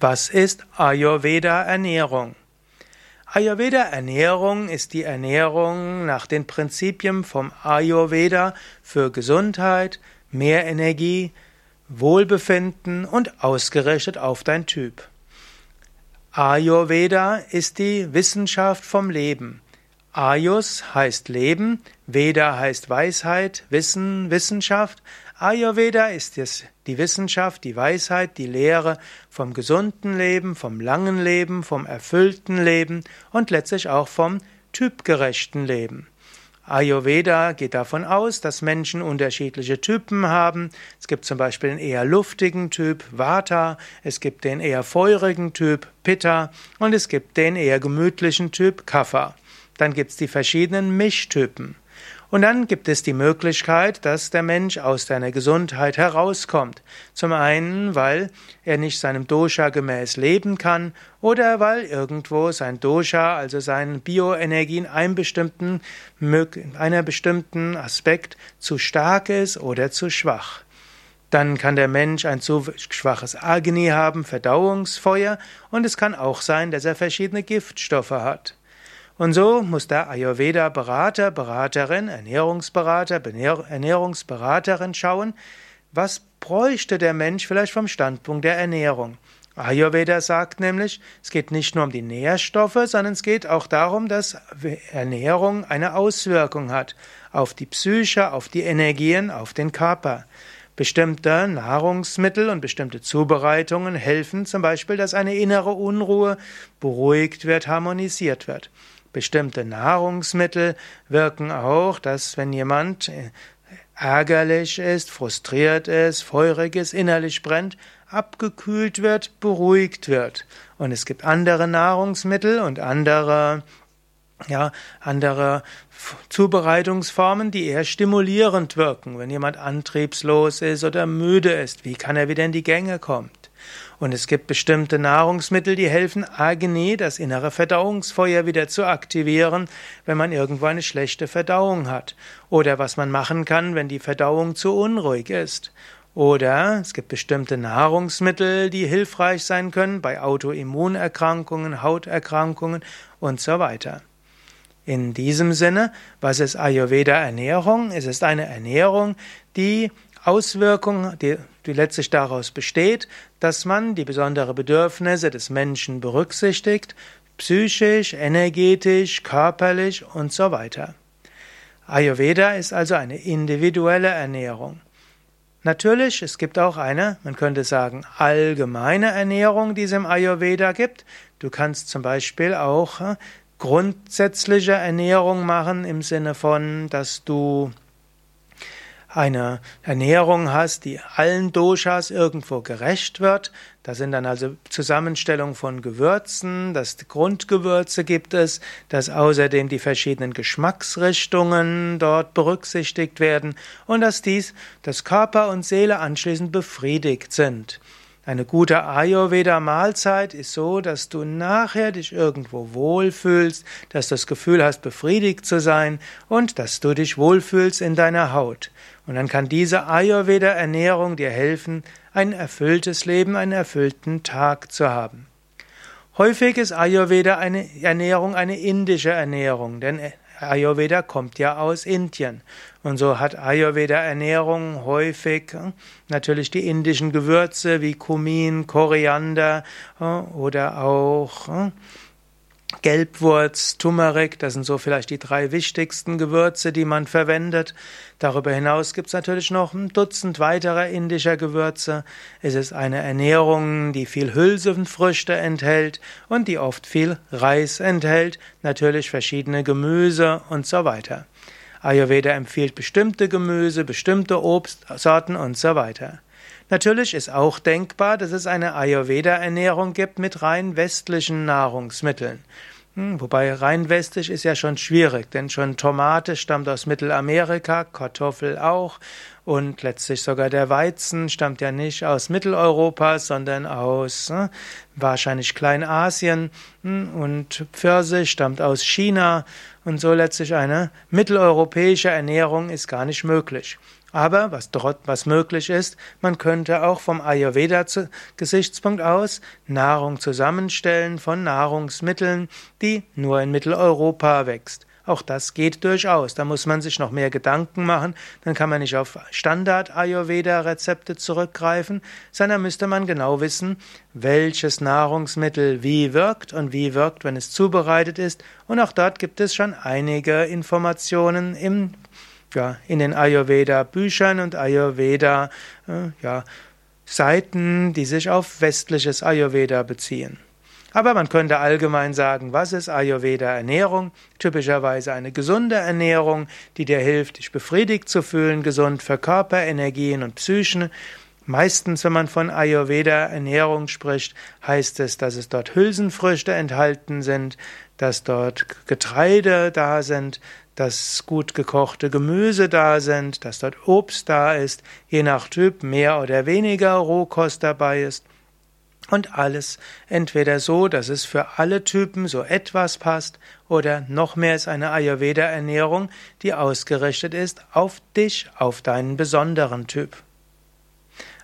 Was ist Ayurveda Ernährung? Ayurveda Ernährung ist die Ernährung nach den Prinzipien vom Ayurveda für Gesundheit, mehr Energie, Wohlbefinden und ausgerichtet auf dein Typ. Ayurveda ist die Wissenschaft vom Leben. Ayus heißt Leben, Veda heißt Weisheit, Wissen, Wissenschaft. Ayurveda ist es die Wissenschaft, die Weisheit, die Lehre vom gesunden Leben, vom langen Leben, vom erfüllten Leben und letztlich auch vom typgerechten Leben. Ayurveda geht davon aus, dass Menschen unterschiedliche Typen haben. Es gibt zum Beispiel einen eher luftigen Typ, Vata, es gibt den eher feurigen Typ, Pitta, und es gibt den eher gemütlichen Typ, Kapha. Dann gibt es die verschiedenen Mischtypen. Und dann gibt es die Möglichkeit, dass der Mensch aus seiner Gesundheit herauskommt. Zum einen, weil er nicht seinem Dosha gemäß leben kann oder weil irgendwo sein Dosha, also seine Bioenergie in einem bestimmten, einer bestimmten Aspekt zu stark ist oder zu schwach. Dann kann der Mensch ein zu schwaches Agni haben, Verdauungsfeuer, und es kann auch sein, dass er verschiedene Giftstoffe hat. Und so muss der Ayurveda-Berater, Beraterin, Ernährungsberater, Ernährungsberaterin schauen, was bräuchte der Mensch vielleicht vom Standpunkt der Ernährung. Ayurveda sagt nämlich, es geht nicht nur um die Nährstoffe, sondern es geht auch darum, dass Ernährung eine Auswirkung hat auf die Psyche, auf die Energien, auf den Körper. Bestimmte Nahrungsmittel und bestimmte Zubereitungen helfen zum Beispiel, dass eine innere Unruhe beruhigt wird, harmonisiert wird. Bestimmte Nahrungsmittel wirken auch, dass wenn jemand äh, ärgerlich ist, frustriert ist, feurig ist, innerlich brennt, abgekühlt wird, beruhigt wird. Und es gibt andere Nahrungsmittel und andere, ja, andere Zubereitungsformen, die eher stimulierend wirken. Wenn jemand antriebslos ist oder müde ist, wie kann er wieder in die Gänge kommen? Und es gibt bestimmte Nahrungsmittel, die helfen, Agni, das innere Verdauungsfeuer, wieder zu aktivieren, wenn man irgendwo eine schlechte Verdauung hat. Oder was man machen kann, wenn die Verdauung zu unruhig ist. Oder es gibt bestimmte Nahrungsmittel, die hilfreich sein können bei Autoimmunerkrankungen, Hauterkrankungen und so weiter. In diesem Sinne, was ist Ayurveda Ernährung? Es ist eine Ernährung, die Auswirkung, die, die letztlich daraus besteht, dass man die besonderen Bedürfnisse des Menschen berücksichtigt, psychisch, energetisch, körperlich und so weiter. Ayurveda ist also eine individuelle Ernährung. Natürlich, es gibt auch eine, man könnte sagen, allgemeine Ernährung, die es im Ayurveda gibt. Du kannst zum Beispiel auch äh, grundsätzliche Ernährung machen im Sinne von, dass du eine Ernährung hast, die allen Doshas irgendwo gerecht wird. Da sind dann also Zusammenstellung von Gewürzen, das Grundgewürze gibt es, dass außerdem die verschiedenen Geschmacksrichtungen dort berücksichtigt werden und dass dies, dass Körper und Seele anschließend befriedigt sind. Eine gute Ayurveda-Mahlzeit ist so, dass du nachher dich irgendwo wohlfühlst, dass du das Gefühl hast, befriedigt zu sein und dass du dich wohlfühlst in deiner Haut. Und dann kann diese Ayurveda-Ernährung dir helfen, ein erfülltes Leben, einen erfüllten Tag zu haben. Häufig ist Ayurveda eine Ernährung eine indische Ernährung, denn Ayurveda kommt ja aus Indien. Und so hat Ayurveda Ernährung häufig äh, natürlich die indischen Gewürze wie Kumin, Koriander äh, oder auch äh, Gelbwurz, Turmeric, das sind so vielleicht die drei wichtigsten Gewürze, die man verwendet. Darüber hinaus gibt es natürlich noch ein Dutzend weiterer indischer Gewürze. Es ist eine Ernährung, die viel Hülsenfrüchte enthält und die oft viel Reis enthält, natürlich verschiedene Gemüse und so weiter. Ayurveda empfiehlt bestimmte Gemüse, bestimmte Obstsorten und so weiter. Natürlich ist auch denkbar, dass es eine Ayurveda-Ernährung gibt mit rein westlichen Nahrungsmitteln. Hm, wobei rein westlich ist ja schon schwierig, denn schon Tomate stammt aus Mittelamerika, Kartoffel auch und letztlich sogar der Weizen stammt ja nicht aus Mitteleuropa, sondern aus äh, wahrscheinlich Kleinasien hm, und Pfirsich stammt aus China und so letztlich eine mitteleuropäische Ernährung ist gar nicht möglich. Aber was dort was möglich ist, man könnte auch vom Ayurveda-Gesichtspunkt aus Nahrung zusammenstellen von Nahrungsmitteln, die nur in Mitteleuropa wächst. Auch das geht durchaus. Da muss man sich noch mehr Gedanken machen. Dann kann man nicht auf Standard-Ayurveda-Rezepte zurückgreifen, sondern müsste man genau wissen, welches Nahrungsmittel wie wirkt und wie wirkt, wenn es zubereitet ist. Und auch dort gibt es schon einige Informationen im, ja, in den Ayurveda-Büchern und Ayurveda, äh, ja, die sich auf westliches Ayurveda beziehen. Aber man könnte allgemein sagen, was ist Ayurveda Ernährung? Typischerweise eine gesunde Ernährung, die dir hilft, dich befriedigt zu fühlen, gesund für Körper, Energien und Psychen. Meistens, wenn man von Ayurveda Ernährung spricht, heißt es, dass es dort Hülsenfrüchte enthalten sind, dass dort Getreide da sind, dass gut gekochte Gemüse da sind, dass dort Obst da ist, je nach Typ mehr oder weniger Rohkost dabei ist. Und alles entweder so, dass es für alle Typen so etwas passt, oder noch mehr ist eine Ayurveda-Ernährung, die ausgerichtet ist auf dich, auf deinen besonderen Typ.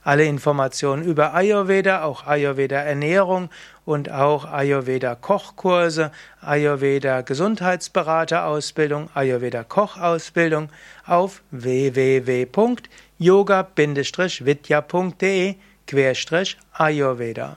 Alle Informationen über Ayurveda, auch Ayurveda-Ernährung und auch Ayurveda-Kochkurse, Ayurveda-Gesundheitsberaterausbildung, Ayurveda-Kochausbildung auf www.yoga-vidya.de Querstrich Ayurveda